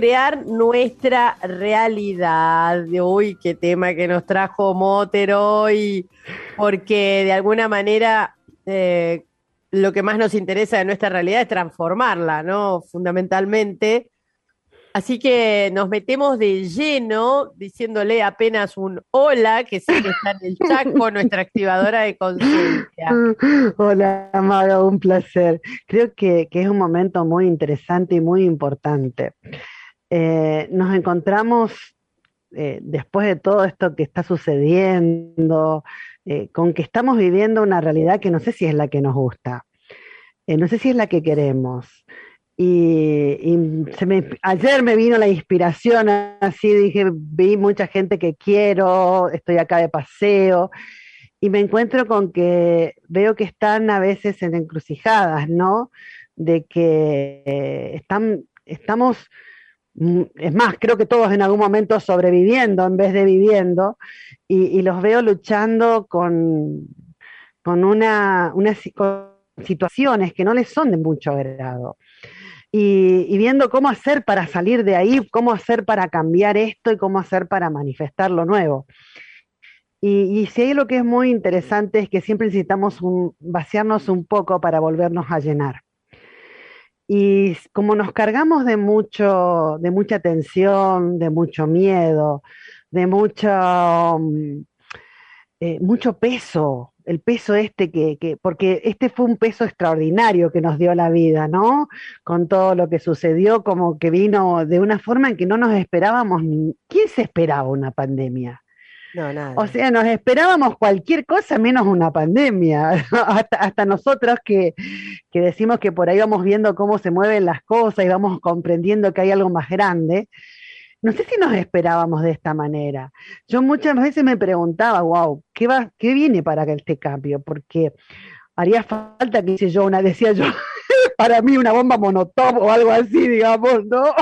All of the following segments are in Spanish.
Crear nuestra realidad. Uy, qué tema que nos trajo Moter hoy, porque de alguna manera eh, lo que más nos interesa de nuestra realidad es transformarla, ¿no? Fundamentalmente. Así que nos metemos de lleno diciéndole apenas un hola, que sí que está en el chat con nuestra activadora de conciencia. Hola, Amado, un placer. Creo que, que, es un momento muy interesante y muy importante. Eh, nos encontramos eh, después de todo esto que está sucediendo, eh, con que estamos viviendo una realidad que no sé si es la que nos gusta, no sé si es la que queremos. Y, ayer me vino la inspiración, así dije, vi mucha gente que quiero, estoy acá de paseo, y me encuentro con que veo que están a veces en encrucijadas, ¿no? De que están, estamos es más, creo que todos en algún momento sobreviviendo en vez de viviendo, y, los veo luchando con, con una, situaciones que no les son de mucho agrado. Y, viendo cómo hacer para salir de ahí, cómo hacer para cambiar esto y cómo hacer para manifestar lo nuevo. Y, si hay lo que es muy interesante es que siempre necesitamos vaciarnos un poco para volvernos a llenar. Y como nos cargamos de mucho, de mucha tensión, de mucho miedo, de mucho, mm, eh, mucho peso, el peso este que, que, porque este fue un peso extraordinario que nos dio la vida, ¿no? Con todo lo que sucedió, como que vino de una forma en que no nos esperábamos, ¿quién se esperaba una pandemia? O sea, nos esperábamos cualquier cosa menos una pandemia. hasta, hasta, nosotros que, que, decimos que por ahí vamos viendo cómo se mueven las cosas y vamos comprendiendo que hay algo más grande. No sé si nos esperábamos de esta manera. Yo muchas veces me preguntaba, wow, ¿qué, va, qué viene para este cambio? Porque haría falta que hice yo una, decía yo, para mí una bomba monotop o algo así, digamos, ¿no?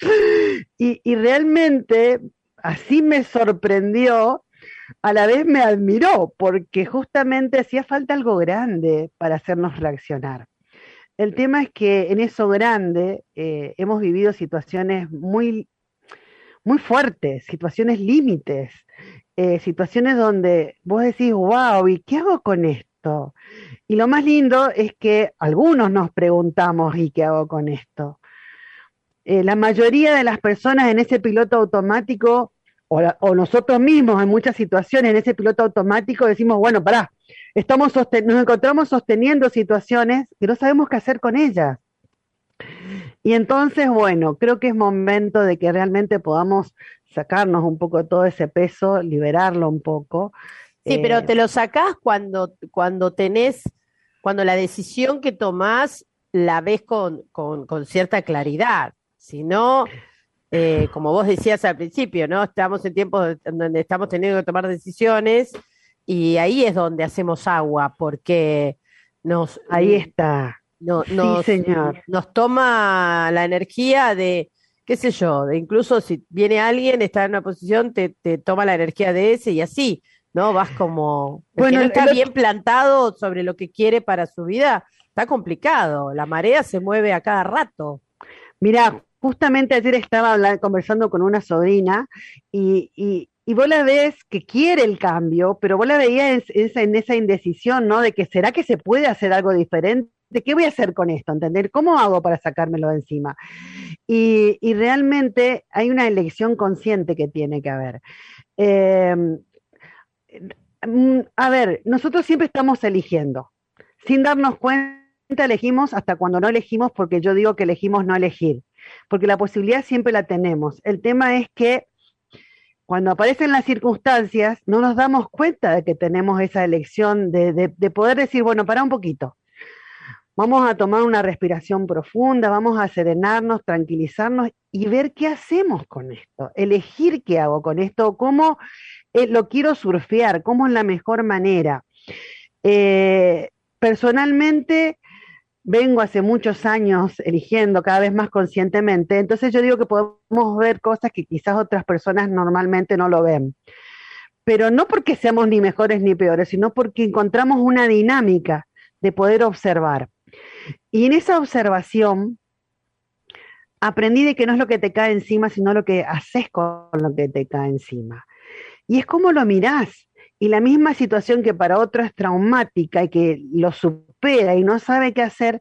y, y realmente así me sorprendió, a la vez me admiró, porque justamente hacía falta algo grande para hacernos reaccionar. El tema es que en eso grande eh, hemos vivido situaciones muy, muy fuertes, situaciones límites, eh, situaciones donde vos decís, wow, ¿y qué hago con esto? Y lo más lindo es que algunos nos preguntamos, ¿y qué hago con esto? Eh, la mayoría de las personas en ese piloto automático o, nosotros mismos en muchas situaciones en ese piloto automático decimos, bueno, pará, estamos nos encontramos sosteniendo situaciones que no sabemos qué hacer con ellas. Y entonces, bueno, creo que es momento de que realmente podamos sacarnos un poco de todo ese peso, liberarlo un poco. Sí, pero eh, te lo sacás cuando, cuando tenés, cuando la decisión que tomás la ves con, con, con cierta claridad. Si no, eh, como vos decías al principio, ¿no? Estamos en tiempos donde estamos teniendo que tomar decisiones y ahí es donde hacemos agua, porque nos... Ahí está. No, sí, señor. Nos toma la energía de, qué sé yo, de incluso si viene alguien, está en una posición, te, te toma la energía de ese y así, ¿no? Vas como... Bueno, no está bien plantado sobre lo que quiere para su vida, está complicado. La marea se mueve a cada rato. Mira, justamente ayer estaba conversando con una sobrina y, y, vos la ves que quiere el cambio, pero vos la veías en, esa indecisión, ¿no? De que será que se puede hacer algo diferente. ¿Qué voy a hacer con esto? ¿Entender? ¿Cómo hago para sacármelo de encima? Y, realmente hay una elección consciente que tiene que haber. Em, mm, a ver, nosotros siempre estamos eligiendo. Sin darnos cuenta, elegimos hasta cuando no elegimos, porque yo digo que elegimos no elegir porque la posibilidad siempre la tenemos. El tema es que cuando aparecen las circunstancias, no nos damos cuenta de que tenemos esa elección de, de, poder decir, bueno, para un poquito. Vamos a tomar una respiración profunda, vamos a serenarnos, tranquilizarnos y ver qué hacemos con esto, elegir qué hago con esto, cómo eh, lo quiero surfear, cómo es la mejor manera. Eh, personalmente, vengo hace muchos años eligiendo cada vez más conscientemente, entonces yo digo que podemos ver cosas que quizás otras personas normalmente no lo ven. Pero no porque seamos ni mejores ni peores, sino porque encontramos una dinámica de poder observar. Y en esa observación aprendí de que no es lo que te cae encima, sino lo que haces con lo que te cae encima. Y es como lo mirás. Y la misma situación que para otro es traumática y que lo y no sabe qué hacer,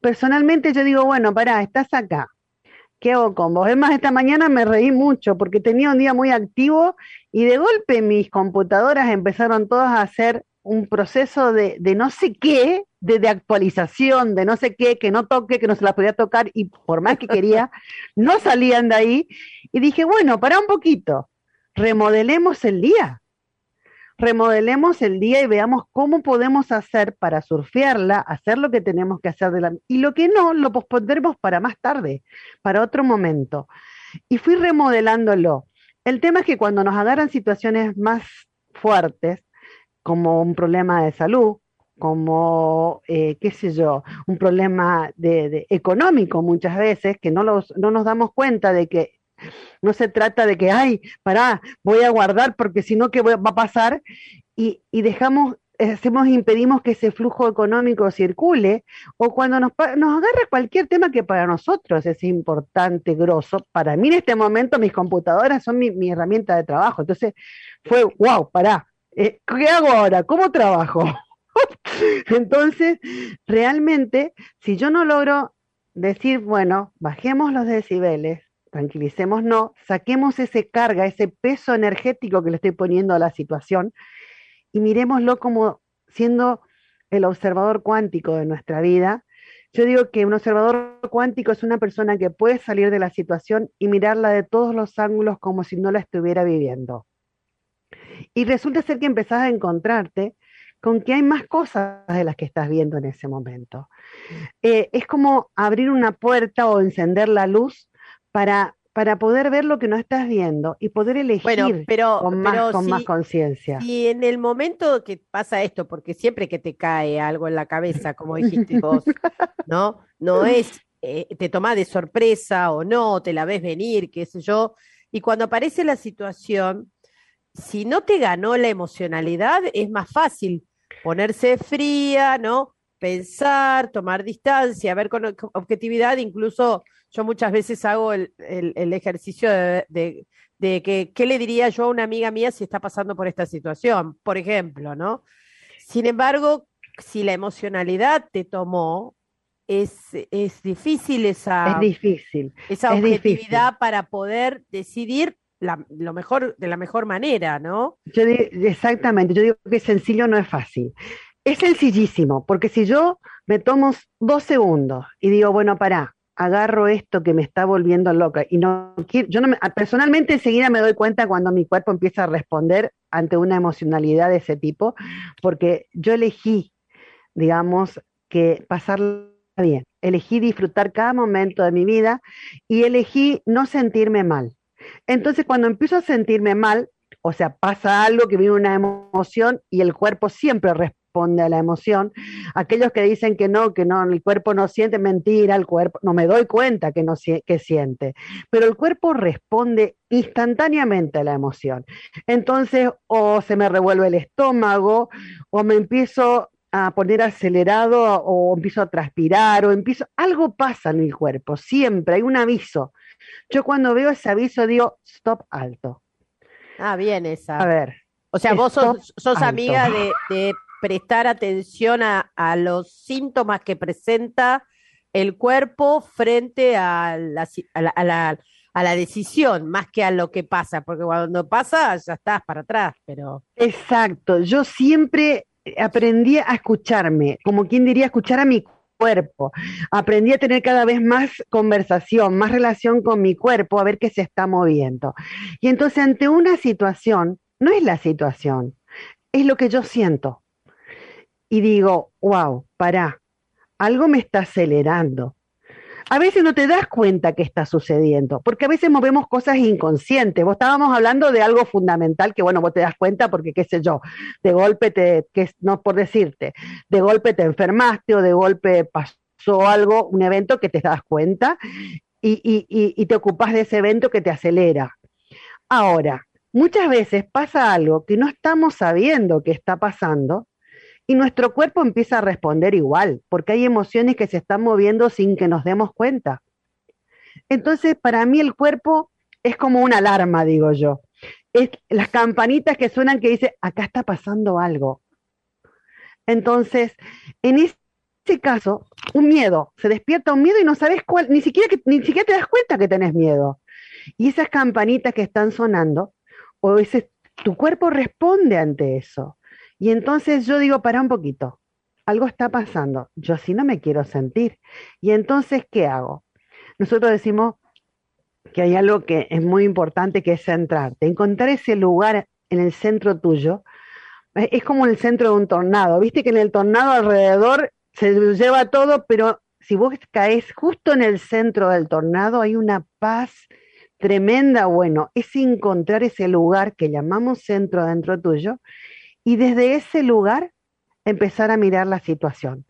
personalmente yo digo, bueno, pará, estás acá. ¿Qué hago con vos? Es más, esta mañana me reí mucho porque tenía un día muy activo y de golpe mis computadoras empezaron todas a hacer un proceso de, no sé qué, de, de, actualización, de no sé qué, que no toque, que no se las podía tocar y por más que quería, no salían de ahí. Y dije, bueno, para un poquito, remodelemos el día remodelemos el día y veamos cómo podemos hacer para surfearla, hacer lo que tenemos que hacer de la, y lo que no, lo pospondremos para más tarde, para otro momento. Y fui remodelándolo. El tema es que cuando nos agarran situaciones más fuertes, como un problema de salud, como, eh, qué sé yo, un problema de, económico muchas veces, que no, los, no nos damos cuenta de que no se trata de que, ay, pará, voy a guardar porque si no, ¿qué va a pasar? Y, dejamos, hacemos, impedimos que ese flujo económico circule, o cuando nos, nos agarra cualquier tema que para nosotros es importante, grosso, para mí en este momento mis computadoras son mi, herramienta de trabajo. Entonces fue, wow, pará, eh, ¿qué hago ahora? ¿Cómo trabajo? Entonces, realmente, si yo no logro decir, bueno, bajemos los decibeles, tranquilicemos, no, saquemos ese carga, ese peso energético que le estoy poniendo a la situación y miremoslo como siendo el observador cuántico de nuestra vida. Yo digo que un observador cuántico es una persona que puede salir de la situación y mirarla de todos los ángulos como si no la estuviera viviendo. Y resulta ser que empezás a encontrarte con que hay más cosas de las que estás viendo en ese momento. Eh, es como abrir una puerta o encender la luz para, para poder ver lo que no estás viendo y poder elegir con, más, con más conciencia. Y en el momento que pasa esto, porque siempre que te cae algo en la cabeza, como dijiste vos, ¿no? No es, eh, te toma de sorpresa o no, te la ves venir, qué sé yo. Y cuando aparece la situación, si no te ganó la emocionalidad, es más fácil ponerse fría, ¿no? Pensar, tomar distancia, ver con objetividad, incluso yo muchas veces hago el, ejercicio de, que, ¿qué le diría yo a una amiga mía si está pasando por esta situación? Por ejemplo, ¿no? Sin embargo, si la emocionalidad te tomó, es, es difícil esa, es difícil, esa objetividad para poder decidir lo mejor, de la mejor manera, ¿no? Yo exactamente, yo digo que sencillo no es fácil. Es sencillísimo, porque si yo me tomo dos segundos y digo, bueno, pará, agarro esto que me está volviendo loca y no quiero, yo no personalmente enseguida me doy cuenta cuando mi cuerpo empieza a responder ante una emocionalidad de ese tipo, porque yo elegí, digamos, que pasarla bien, elegí disfrutar cada momento de mi vida y elegí no sentirme mal. Entonces, cuando empiezo a sentirme mal, o sea, pasa algo que viene una emoción y el cuerpo siempre responde responde a la emoción. Aquellos que dicen que no, que no, el cuerpo no siente, mentira, el cuerpo, no me doy cuenta que no que siente, pero el cuerpo responde instantáneamente a la emoción. Entonces, o se me revuelve el estómago, o me empiezo a poner acelerado, o empiezo a transpirar, o empiezo, algo pasa en el cuerpo, siempre hay un aviso. Yo cuando veo ese aviso digo, stop alto. Ah, bien esa. A ver. O sea, vos sos, amiga de, prestar atención a, los síntomas que presenta el cuerpo frente a la, a, la, a la, decisión, más que a lo que pasa, porque cuando pasa ya estás para atrás, pero... Exacto, yo siempre aprendí a escucharme, como quien diría, escuchar a mi cuerpo. Aprendí a tener cada vez más conversación, más relación con mi cuerpo, a ver qué se está moviendo. Y entonces ante una situación, no es la situación, es lo que yo siento. Y digo, wow, pará, algo me está acelerando. A veces no te das cuenta que está sucediendo, porque a veces movemos cosas inconscientes. Vos estábamos hablando de algo fundamental que, bueno, vos te das cuenta porque, qué sé yo, de golpe te, que, no por decirte, de golpe te enfermaste o de golpe pasó algo, un evento que te das cuenta y, y, y te ocupas de ese evento que te acelera. Ahora, muchas veces pasa algo que no estamos sabiendo que está pasando y nuestro cuerpo empieza a responder igual, porque hay emociones que se están moviendo sin que nos demos cuenta. Entonces, para mí el cuerpo es como una alarma, digo yo. Es las campanitas que suenan que dice, acá está pasando algo. Entonces, en ese caso, un miedo, se despierta un miedo y no sabes cuál, ni siquiera, que, ni siquiera te das cuenta que tenés miedo. Y esas campanitas que están sonando, o ese, tu cuerpo responde ante eso. Y entonces yo digo, para un poquito, algo está pasando, yo así no me quiero sentir. Y entonces, ¿qué hago? Nosotros decimos que hay algo que es muy importante, que es centrarte, encontrar ese lugar en el centro tuyo. Es como el centro de un tornado, viste que en el tornado alrededor se lleva todo, pero si vos caes justo en el centro del tornado, hay una paz tremenda. Bueno, es encontrar ese lugar que llamamos centro dentro tuyo y desde ese lugar empezar a mirar la situación.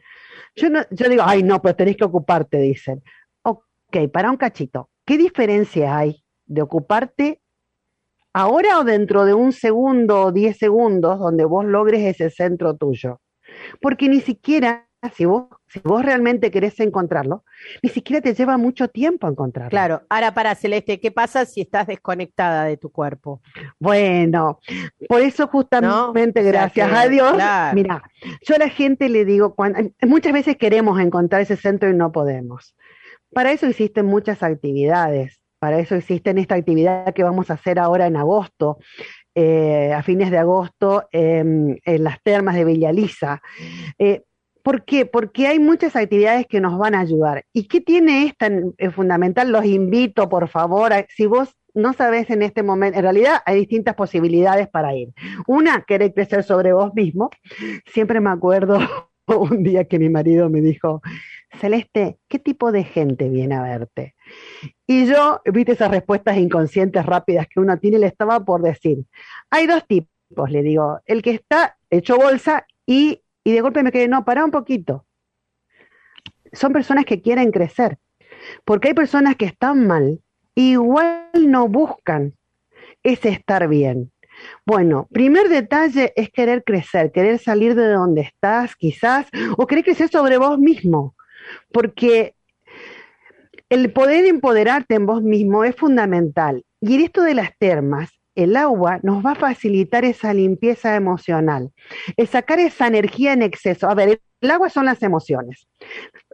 Yo, no, yo digo, ay, no, pero tenés que ocuparte, dicen. Ok, para un cachito, ¿qué diferencia hay de ocuparte ahora o dentro de un segundo o diez segundos donde vos logres ese centro tuyo? Porque ni siquiera si vos, si vos realmente querés encontrarlo, ni siquiera te lleva mucho tiempo encontrarlo. Claro, ahora para Celeste, ¿qué pasa si estás desconectada de tu cuerpo? Bueno, por eso justamente, gracias a Dios, mira, yo a la gente le digo, cuando, muchas veces queremos encontrar ese centro y no podemos. Para eso existen muchas actividades, para eso existen esta actividad que vamos a hacer ahora en agosto, eh, a fines de agosto en las termas de Villa Lisa. Eh, ¿Por qué? Porque hay muchas actividades que nos van a ayudar. ¿Y qué tiene esta en, fundamental? Los invito, por favor, si vos no sabes en este momento, en realidad hay distintas posibilidades para ir. Una, querer crecer sobre vos mismo. Siempre me acuerdo un día que mi marido me dijo, Celeste, ¿qué tipo de gente viene a verte? Y yo, viste esas respuestas inconscientes rápidas que uno tiene, le estaba por decir, hay dos tipos, le digo, el que está hecho bolsa y y de golpe me quedé, no, para un poquito. Son personas que quieren crecer, porque hay personas que están mal, igual no buscan ese estar bien. Bueno, primer detalle es querer crecer, querer salir de donde estás quizás, o querer crecer sobre vos mismo, porque el poder empoderarte en vos mismo es fundamental. Y en esto de las termas, el agua nos va a facilitar esa limpieza emocional, es sacar esa energía en exceso. A ver, el agua son las emociones.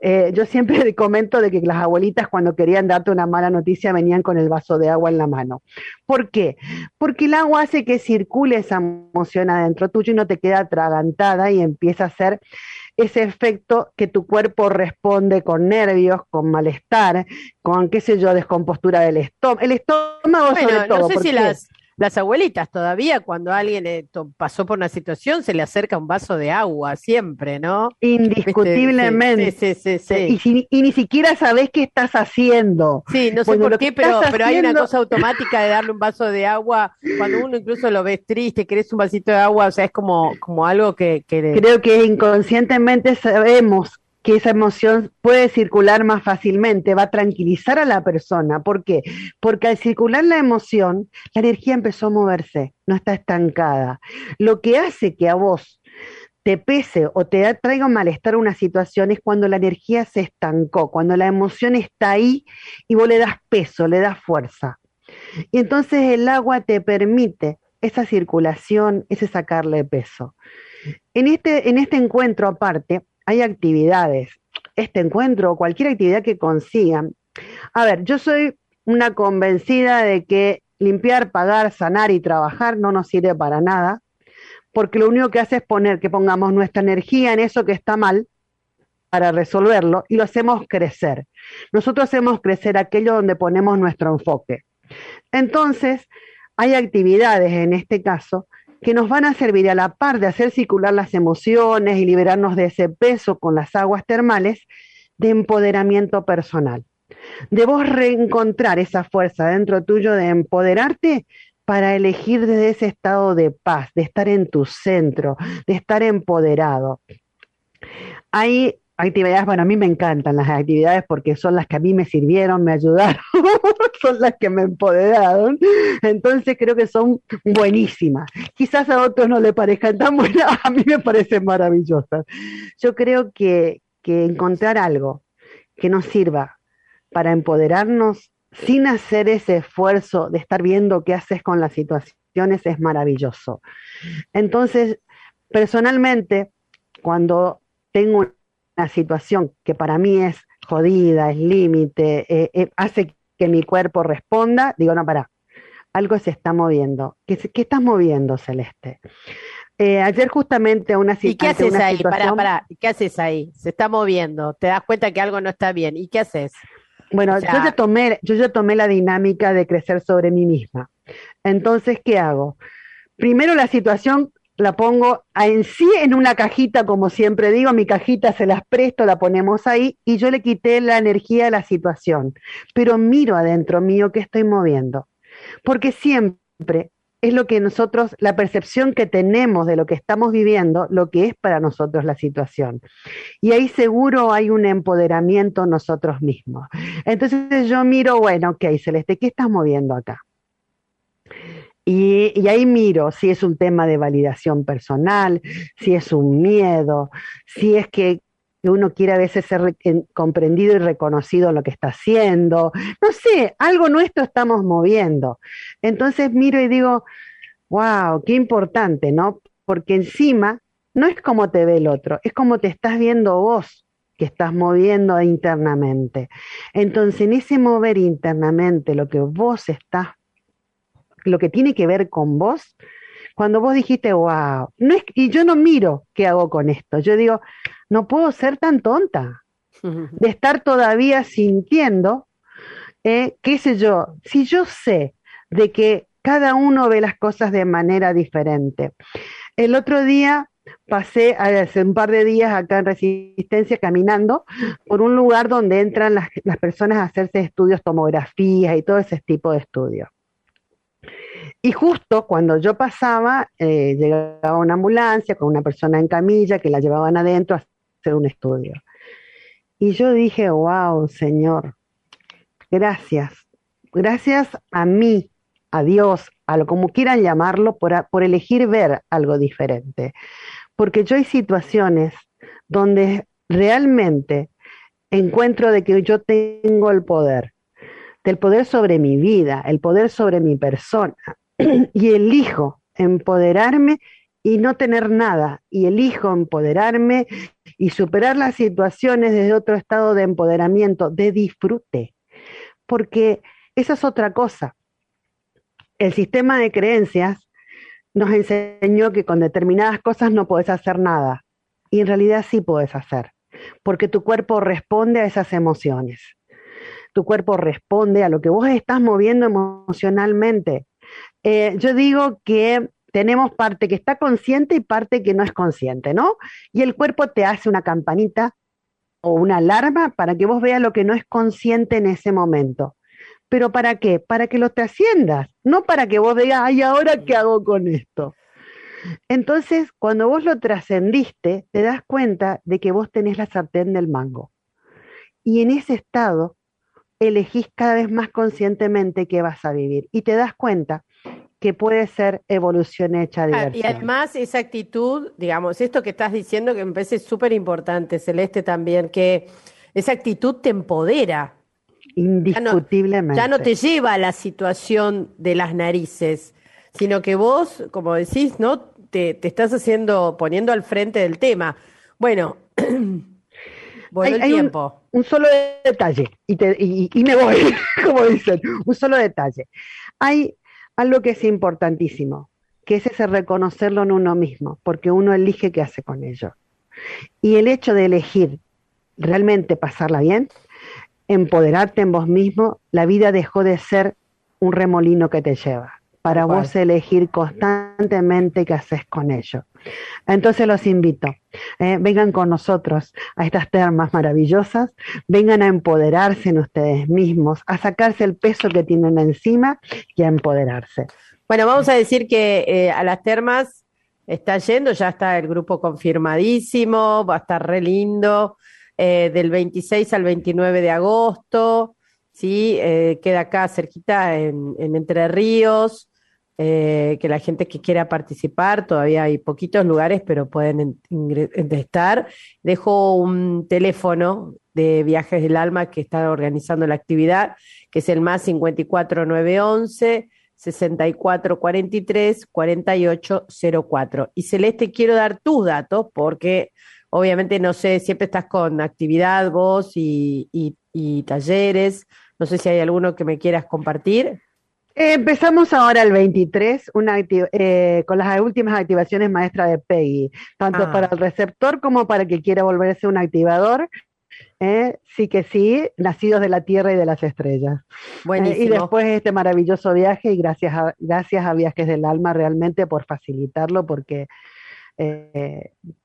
Eh, yo siempre comento de que las abuelitas cuando querían darte una mala noticia venían con el vaso de agua en la mano. ¿Por qué? Porque el agua hace que circule esa emoción adentro tuyo y no te queda atragantada y empieza a hacer ese efecto que tu cuerpo responde con nervios, con malestar, con, qué sé yo, descompostura del estómago. El estómago sobre todo. No sé si las, las abuelitas todavía cuando alguien eh, pasó por una situación se le acerca un vaso de agua siempre, ¿no? Indiscutiblemente. Sí, sí, sí, y, ni siquiera sabés qué estás haciendo. Sí, no sé por qué, pero, pero hay una cosa automática de darle un vaso de agua cuando uno incluso lo ves triste, querés un vasito de agua, o sea, es como, como algo que... que... Creo que inconscientemente sabemos que esa emoción puede circular más fácilmente, va a tranquilizar a la persona. ¿Por qué? Porque al circular la emoción, la energía empezó a moverse, no está estancada. Lo que hace que a vos te pese o te traiga malestar una situación es cuando la energía se estancó, cuando la emoción está ahí y vos le das peso, le das fuerza. Y entonces el agua te permite esa circulación, ese sacarle peso. En este, en este encuentro aparte, hay actividades, este encuentro o cualquier actividad que consigan. A ver, yo soy una convencida de que limpiar, pagar, sanar y trabajar no nos sirve para nada, porque lo único que hace es poner que pongamos nuestra energía en eso que está mal para resolverlo y lo hacemos crecer. Nosotros hacemos crecer aquello donde ponemos nuestro enfoque. Entonces, hay actividades en este caso que nos van a servir a la par de hacer circular las emociones y liberarnos de ese peso con las aguas termales de empoderamiento personal. De reencontrar esa fuerza dentro tuyo de empoderarte para elegir desde ese estado de paz, de estar en tu centro, de estar empoderado. Hay actividades, bueno, a mí me encantan las actividades porque son las que a mí me sirvieron, me ayudaron, son las que me empoderaron. Entonces creo que son buenísimas. Quizás a otros no le parezcan tan buenas, a mí me parecen maravillosas. Yo creo que, que encontrar algo que nos sirva para empoderarnos sin hacer ese esfuerzo de estar viendo qué haces con las situaciones es maravilloso. Entonces, personalmente, cuando tengo situación que para mí es jodida, es límite, eh, eh, hace que mi cuerpo responda, digo, no, para, algo se está moviendo. ¿Qué, qué estás moviendo, Celeste? Eh, ayer justamente una, ¿Y qué haces ahí? Situación... ¿Qué haces ahí? Se está moviendo, te das cuenta que algo no está bien. ¿Y qué haces? Bueno, yo, ya tomé, yo ya tomé la dinámica de crecer sobre mí misma. Entonces, ¿qué hago? Primero la situación la pongo en sí en una cajita, como siempre digo, mi cajita se las presto, la ponemos ahí y yo le quité la energía a la situación, pero miro adentro mío qué estoy moviendo, porque siempre es lo que nosotros, la percepción que tenemos de lo que estamos viviendo, lo que es para nosotros la situación. Y ahí seguro hay un empoderamiento nosotros mismos. Entonces yo miro, bueno, ok, Celeste, ¿qué estás moviendo acá? Y, ahí miro si es un tema de validación personal, si es un miedo, si es que uno quiere a veces ser comprendido y reconocido en lo que está haciendo. No sé, algo nuestro estamos moviendo. Entonces miro y digo, wow, qué importante, ¿no? Porque encima no es como te ve el otro, es como te estás viendo vos que estás moviendo internamente. Entonces, en ese mover internamente, lo que vos estás, lo que tiene que ver con vos, cuando vos dijiste, wow, no es, y yo no miro qué hago con esto, yo digo, no puedo ser tan tonta de estar todavía sintiendo, eh, qué sé yo, si yo sé de que cada uno ve las cosas de manera diferente. El otro día pasé hace un par de días acá en Resistencia caminando por un lugar donde entran las, las personas a hacerse estudios, tomografías y todo ese tipo de estudios. Y justo cuando yo pasaba, eh, llegaba una ambulancia con una persona en camilla que la llevaban adentro a hacer un estudio. Y yo dije, wow, Señor, gracias. Gracias a mí, a Dios, a lo como quieran llamarlo, por, por elegir ver algo diferente. Porque yo hay situaciones donde realmente encuentro de que yo tengo el poder, del poder sobre mi vida, el poder sobre mi persona, y elijo empoderarme y no tener nada, y elijo empoderarme y superar las situaciones desde otro estado de empoderamiento, de disfrute, porque esa es otra cosa. El sistema de creencias nos enseñó que con determinadas cosas no puedes hacer nada, y en realidad sí puedes hacer, porque tu cuerpo responde a esas emociones. Tu cuerpo responde a lo que vos estás moviendo emocionalmente eh, yo digo que tenemos parte que está consciente y parte que no es consciente, ¿no? Y el cuerpo te hace una campanita o una alarma para que vos veas lo que no es consciente en ese momento. ¿Pero para qué? Para que lo trasciendas, no para que vos digas, ay, ahora qué hago con esto. Entonces, cuando vos lo trascendiste, te das cuenta de que vos tenés la sartén del mango. Y en ese estado, elegís cada vez más conscientemente qué vas a vivir. Y te das cuenta que puede ser evolución hecha de ah, Y además esa actitud, digamos, esto que estás diciendo que me parece súper importante, Celeste también, que esa actitud te empodera. Indiscutiblemente. Ya no, te lleva a la situación de las narices, sino que vos, como decís, ¿no? Te, te estás haciendo, poniendo al frente del tema. Bueno, bueno el tiempo. Un, solo detalle, y, te, y, y me voy, como dicen, un solo detalle. Hay algo que es importantísimo, que es ese reconocerlo en uno mismo, porque uno elige qué hace con ello. Y el hecho de elegir realmente pasarla bien, empoderarte en vos mismo, la vida dejó de ser un remolino que te lleva para vos elegir constantemente qué haces con ello. Entonces los invito, eh, vengan con nosotros a estas termas maravillosas, vengan a empoderarse en ustedes mismos, a sacarse el peso que tienen encima y a empoderarse. Bueno, vamos a decir que eh, a las termas está yendo, ya está el grupo confirmadísimo, va a estar re lindo, eh, del 26 al 29 de agosto, ¿sí? queda acá cerquita en Entre Ríos. Eh, que la gente que quiera participar, todavía hay poquitos lugares, pero pueden estar. Dejo un teléfono de Viajes del Alma que está organizando la actividad, que es el más 54911 6443 4804. Y Celeste, quiero dar tus datos porque obviamente no sé, siempre estás con actividad vos y, y talleres. No sé si hay alguno que me quieras compartir empezamos ahora el 23 una eh, con las últimas activaciones maestras de PEGI, tanto ah. para el receptor como para el que quiera volverse un activador. Eh, sí que sí, nacidos de la Tierra y de las estrellas. Eh, y después este maravilloso viaje y gracias a, gracias a Viajes del Alma realmente por facilitarlo porque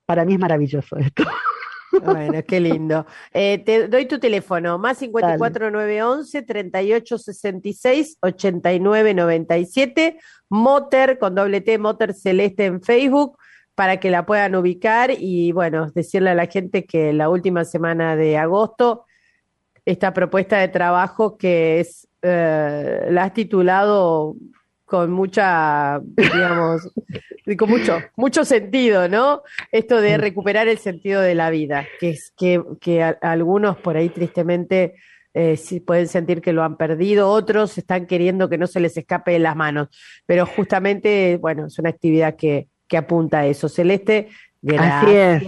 para mí es maravilloso esto. Bueno, qué lindo. Eh, te doy tu teléfono, más 54911 3866 8997, Motor con doble T, Motor Celeste en Facebook, para que la puedan ubicar y bueno, decirle a la gente que la última semana de agosto, esta propuesta de trabajo que es, eh, la has titulado con mucha, digamos, con mucho, mucho sentido, ¿no? Esto de recuperar el sentido de la vida, que es que, que algunos por ahí tristemente eh, pueden sentir que lo han perdido, otros están queriendo que no se les escape de las manos, pero justamente, bueno, es una actividad que, que apunta a eso. Celeste, Así es,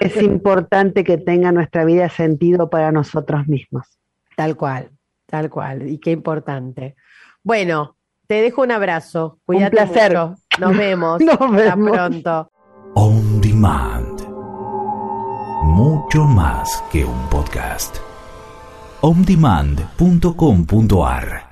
es importante que tenga nuestra vida sentido para nosotros mismos. Tal cual, tal cual, y qué importante. Bueno, te dejo un abrazo. Cuídate un placer. Nos vemos. Nos vemos. Hasta pronto. On Demand. Mucho más que un podcast. ondemand.com.ar